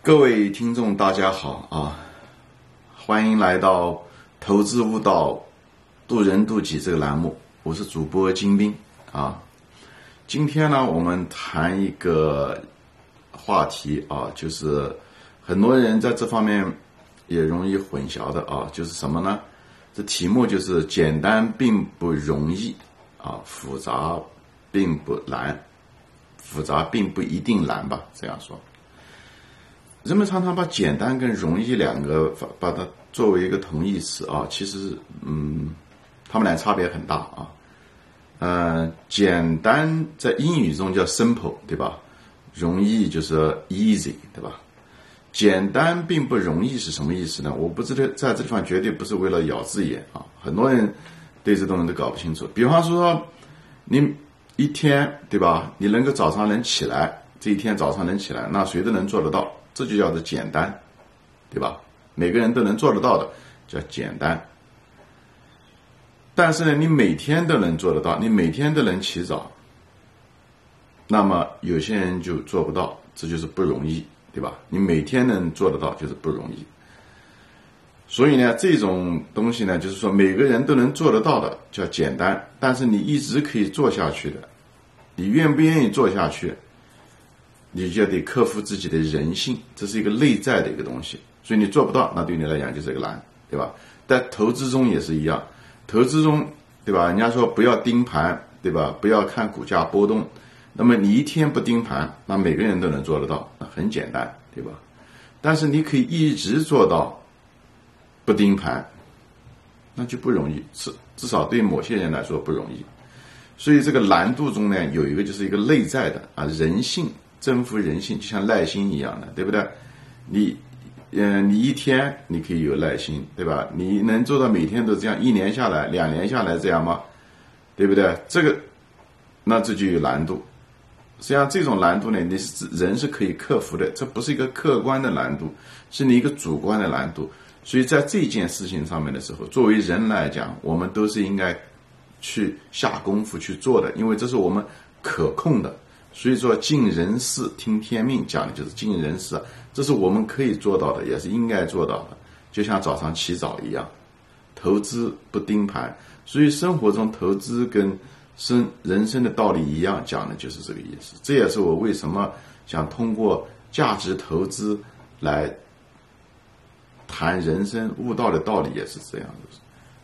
各位听众，大家好啊！欢迎来到《投资悟道，渡人渡己》这个栏目，我是主播金兵啊。今天呢，我们谈一个话题啊，就是很多人在这方面也容易混淆的啊，就是什么呢？这题目就是简单并不容易啊，复杂并不难，复杂并不一定难吧？这样说。人们常常把简单跟容易两个把把它作为一个同义词啊，其实嗯，他们俩差别很大啊。嗯，简单在英语中叫 simple，对吧？容易就是 easy，对吧？简单并不容易是什么意思呢？我不知道，在这地方绝对不是为了咬字眼啊。很多人对这东西都搞不清楚。比方说，你一天对吧？你能够早上能起来，这一天早上能起来，那谁都能做得到。这就叫做简单，对吧？每个人都能做得到的叫简单。但是呢，你每天都能做得到，你每天都能起早，那么有些人就做不到，这就是不容易，对吧？你每天能做得到就是不容易。所以呢，这种东西呢，就是说每个人都能做得到的叫简单，但是你一直可以做下去的，你愿不愿意做下去？你就得克服自己的人性，这是一个内在的一个东西，所以你做不到，那对你来讲就是一个难，对吧？在投资中也是一样，投资中，对吧？人家说不要盯盘，对吧？不要看股价波动，那么你一天不盯盘，那每个人都能做得到，很简单，对吧？但是你可以一直做到不盯盘，那就不容易，至至少对某些人来说不容易。所以这个难度中呢，有一个就是一个内在的啊人性。征服人性就像耐心一样的，对不对？你，嗯，你一天你可以有耐心，对吧？你能做到每天都这样，一年下来、两年下来这样吗？对不对？这个，那这就有难度。实际上，这种难度呢，你是人是可以克服的，这不是一个客观的难度，是你一个主观的难度。所以在这件事情上面的时候，作为人来讲，我们都是应该去下功夫去做的，因为这是我们可控的。所以说，尽人事听天命，讲的就是尽人事，这是我们可以做到的，也是应该做到的。就像早上起早一样，投资不盯盘。所以生活中投资跟生人生的道理一样，讲的就是这个意思。这也是我为什么想通过价值投资来谈人生悟道的道理，也是这样的。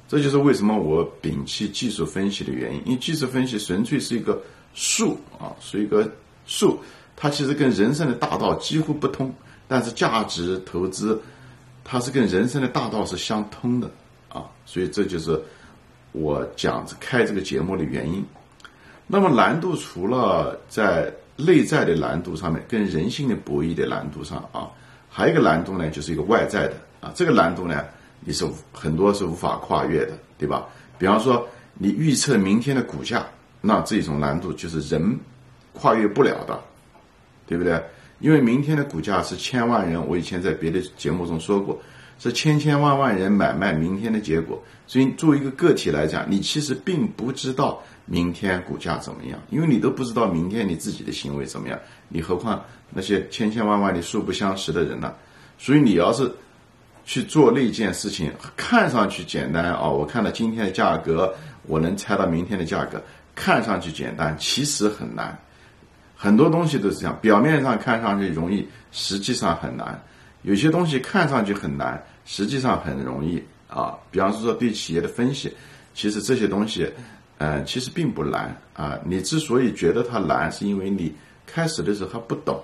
这就是为什么我摒弃技术分析的原因，因为技术分析纯粹是一个。术啊，是一个术，它其实跟人生的大道几乎不通，但是价值投资，它是跟人生的大道是相通的啊，所以这就是我讲开这个节目的原因。那么难度除了在内在的难度上面，跟人性的博弈的难度上啊，还有一个难度呢，就是一个外在的啊，这个难度呢，你是很多是无法跨越的，对吧？比方说，你预测明天的股价。那这种难度就是人跨越不了的，对不对？因为明天的股价是千万人，我以前在别的节目中说过，是千千万万人买卖明天的结果。所以作为一个个体来讲，你其实并不知道明天股价怎么样，因为你都不知道明天你自己的行为怎么样，你何况那些千千万万的素不相识的人呢？所以你要是去做那件事情，看上去简单啊，我看到今天的价格，我能猜到明天的价格。看上去简单，其实很难。很多东西都是这样，表面上看上去容易，实际上很难。有些东西看上去很难，实际上很容易啊。比方说对企业的分析，其实这些东西，嗯，其实并不难啊。你之所以觉得它难，是因为你开始的时候还不懂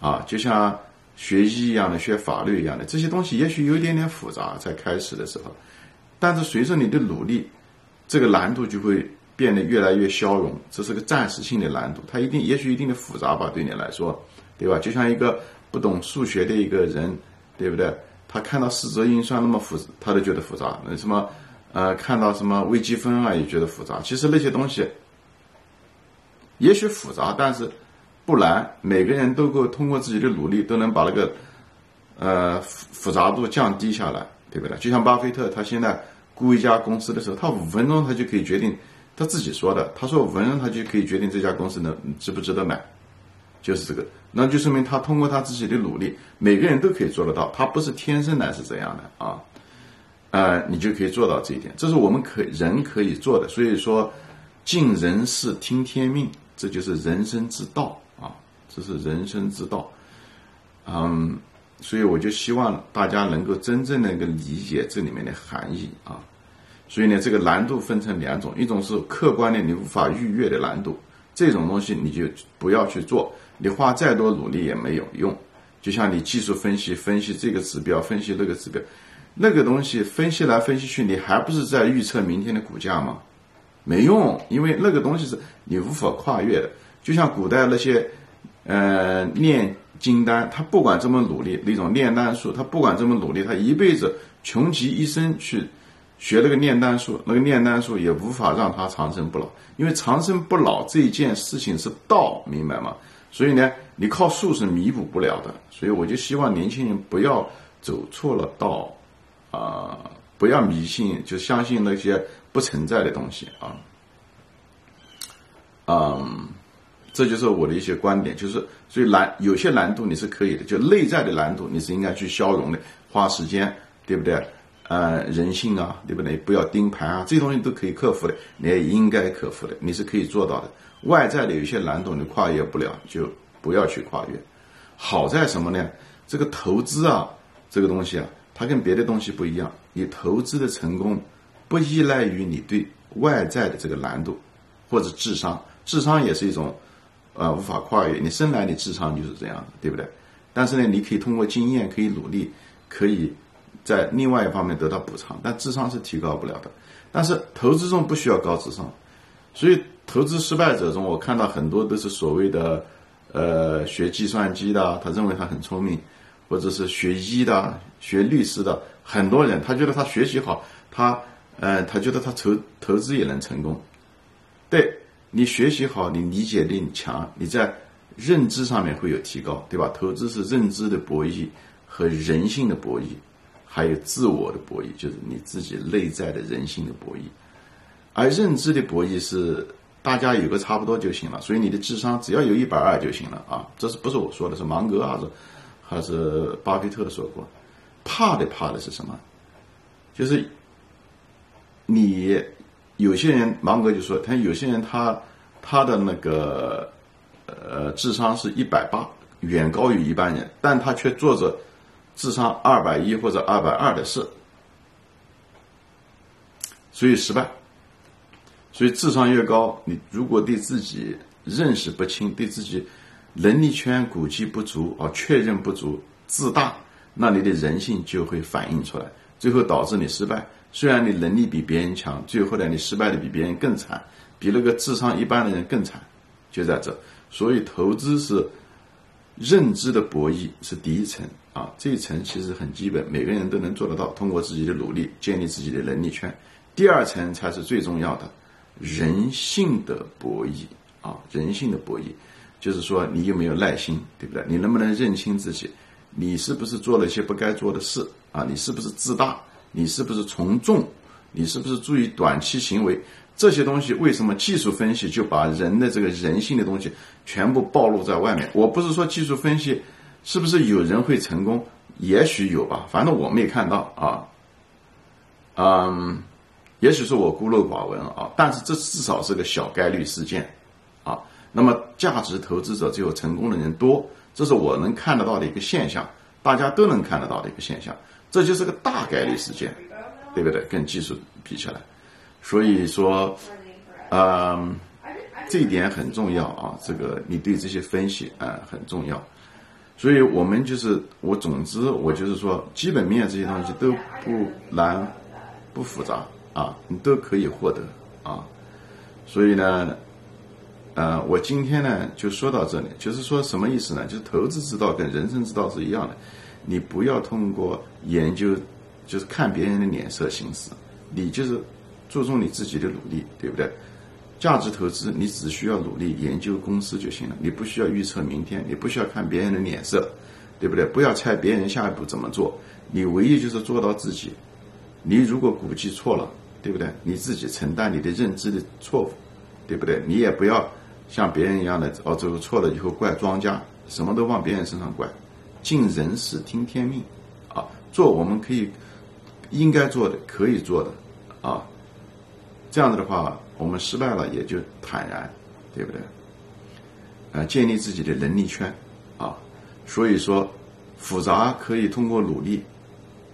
啊。就像学医一样的，学法律一样的，这些东西也许有一点点复杂，在开始的时候，但是随着你的努力，这个难度就会。变得越来越消融，这是个暂时性的难度，它一定也许一定的复杂吧，对你来说，对吧？就像一个不懂数学的一个人，对不对？他看到四则运算那么复，他都觉得复杂。那什么，呃，看到什么微积分啊，也觉得复杂。其实那些东西，也许复杂，但是不难。每个人都够通过自己的努力，都能把那个呃复杂度降低下来，对不对？就像巴菲特，他现在估一家公司的时候，他五分钟他就可以决定。他自己说的，他说五分钟他就可以决定这家公司能值不值得买，就是这个，那就说明他通过他自己的努力，每个人都可以做得到，他不是天生来是这样的啊，呃，你就可以做到这一点，这是我们可人可以做的。所以说，尽人事听天命，这就是人生之道啊，这是人生之道。嗯，所以我就希望大家能够真正的个理解这里面的含义啊。所以呢，这个难度分成两种，一种是客观的你无法逾越的难度，这种东西你就不要去做。你花再多努力也没有用，就像你技术分析分析这个指标，分析那个指标，那个东西分析来分析去，你还不是在预测明天的股价吗？没用，因为那个东西是你无法跨越的。就像古代那些，呃，炼金丹，他不管这么努力，那种炼丹术，他不管这么努力，他一辈子穷极一生去学那个炼丹术，那个炼丹术也无法让他长生不老，因为长生不老这一件事情是道，明白吗？所以呢，你靠术是弥补不了的。所以我就希望年轻人不要走错了道，啊，不要迷信，就相信那些不存在的东西啊。嗯，这就是我的一些观点。就是所以难，有些难度你是可以的，就内在的难度你是应该去消融的，花时间，对不对？呃，人性啊，对不对？不要盯盘啊，这些东西都可以克服的，你也应该克服的，你是可以做到的。外在的有些难度你跨越不了，就不要去跨越。好在什么呢？这个投资啊，这个东西啊，它跟别的东西不一样。你投资的成功不依赖于你对外在的这个难度或者智商，智商也是一种呃无法跨越。你生来你智商就是这样的，对不对？但是呢，你可以通过经验，可以努力，可以在另外一方面得到补偿，但智商是提高不了的。但是投资中不需要高智商，所以。投资失败者中，我看到很多都是所谓的，呃，学计算机的，他认为他很聪明，或者是学医的、学律师的，很多人他觉得他学习好，他，呃，他觉得他投投资也能成功。对你学习好，你理解力强，你在认知上面会有提高，对吧？投资是认知的博弈和人性的博弈，还有自我的博弈，就是你自己内在的人性的博弈，而认知的博弈是。大家有个差不多就行了，所以你的智商只要有一百二就行了啊！这是不是我说的？是芒格还是还是巴菲特说过？怕的怕的是什么？就是你有些人，芒格就说他有些人他他的那个呃智商是一百八，远高于一般人，但他却做着智商二百一或者二百二的事，所以失败。所以智商越高，你如果对自己认识不清，对自己能力圈估计不足啊，确认不足，自大，那你的人性就会反映出来，最后导致你失败。虽然你能力比别人强，最后呢，你失败的比别人更惨，比那个智商一般的人更惨，就在这。所以投资是认知的博弈，是第一层啊，这一层其实很基本，每个人都能做得到，通过自己的努力建立自己的能力圈。第二层才是最重要的。人性的博弈啊，人性的博弈，就是说你有没有耐心，对不对？你能不能认清自己？你是不是做了一些不该做的事啊？你是不是自大？你是不是从众？你是不是注意短期行为？这些东西为什么技术分析就把人的这个人性的东西全部暴露在外面？我不是说技术分析是不是有人会成功？也许有吧，反正我没看到啊。嗯。也许是我孤陋寡闻啊，但是这至少是个小概率事件，啊，那么价值投资者最后成功的人多，这是我能看得到的一个现象，大家都能看得到的一个现象，这就是个大概率事件，对不对？跟技术比起来，所以说，嗯，这一点很重要啊，这个你对这些分析啊很重要，所以我们就是我，总之我就是说，基本面这些东西都不难，不复杂。啊，你都可以获得啊，所以呢，呃，我今天呢就说到这里，就是说什么意思呢？就是投资之道跟人生之道是一样的，你不要通过研究，就是看别人的脸色行事，你就是注重你自己的努力，对不对？价值投资你只需要努力研究公司就行了，你不需要预测明天，你不需要看别人的脸色，对不对？不要猜别人下一步怎么做，你唯一就是做到自己。你如果估计错了。对不对？你自己承担你的认知的错误，对不对？你也不要像别人一样的哦，这个错了以后怪庄家，什么都往别人身上怪，尽人事听天命，啊，做我们可以应该做的，可以做的，啊，这样子的话，我们失败了也就坦然，对不对？啊，建立自己的能力圈，啊，所以说复杂可以通过努力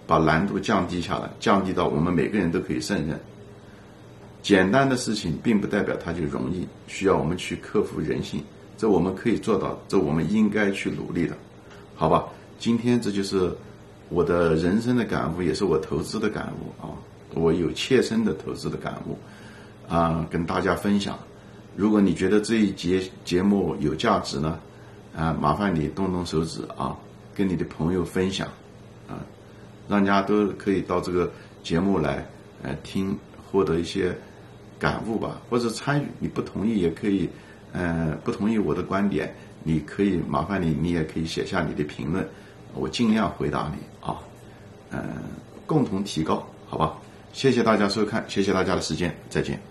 把难度降低下来，降低到我们每个人都可以胜任。简单的事情并不代表它就容易，需要我们去克服人性，这我们可以做到，这我们应该去努力的，好吧？今天这就是我的人生的感悟，也是我投资的感悟啊，我有切身的投资的感悟啊，跟大家分享。如果你觉得这一节节目有价值呢，啊，麻烦你动动手指啊，跟你的朋友分享啊，让大家都可以到这个节目来呃听，获得一些。感悟吧，或者参与，你不同意也可以，嗯，不同意我的观点，你可以麻烦你，你也可以写下你的评论，我尽量回答你啊，嗯，共同提高，好吧？谢谢大家收看，谢谢大家的时间，再见。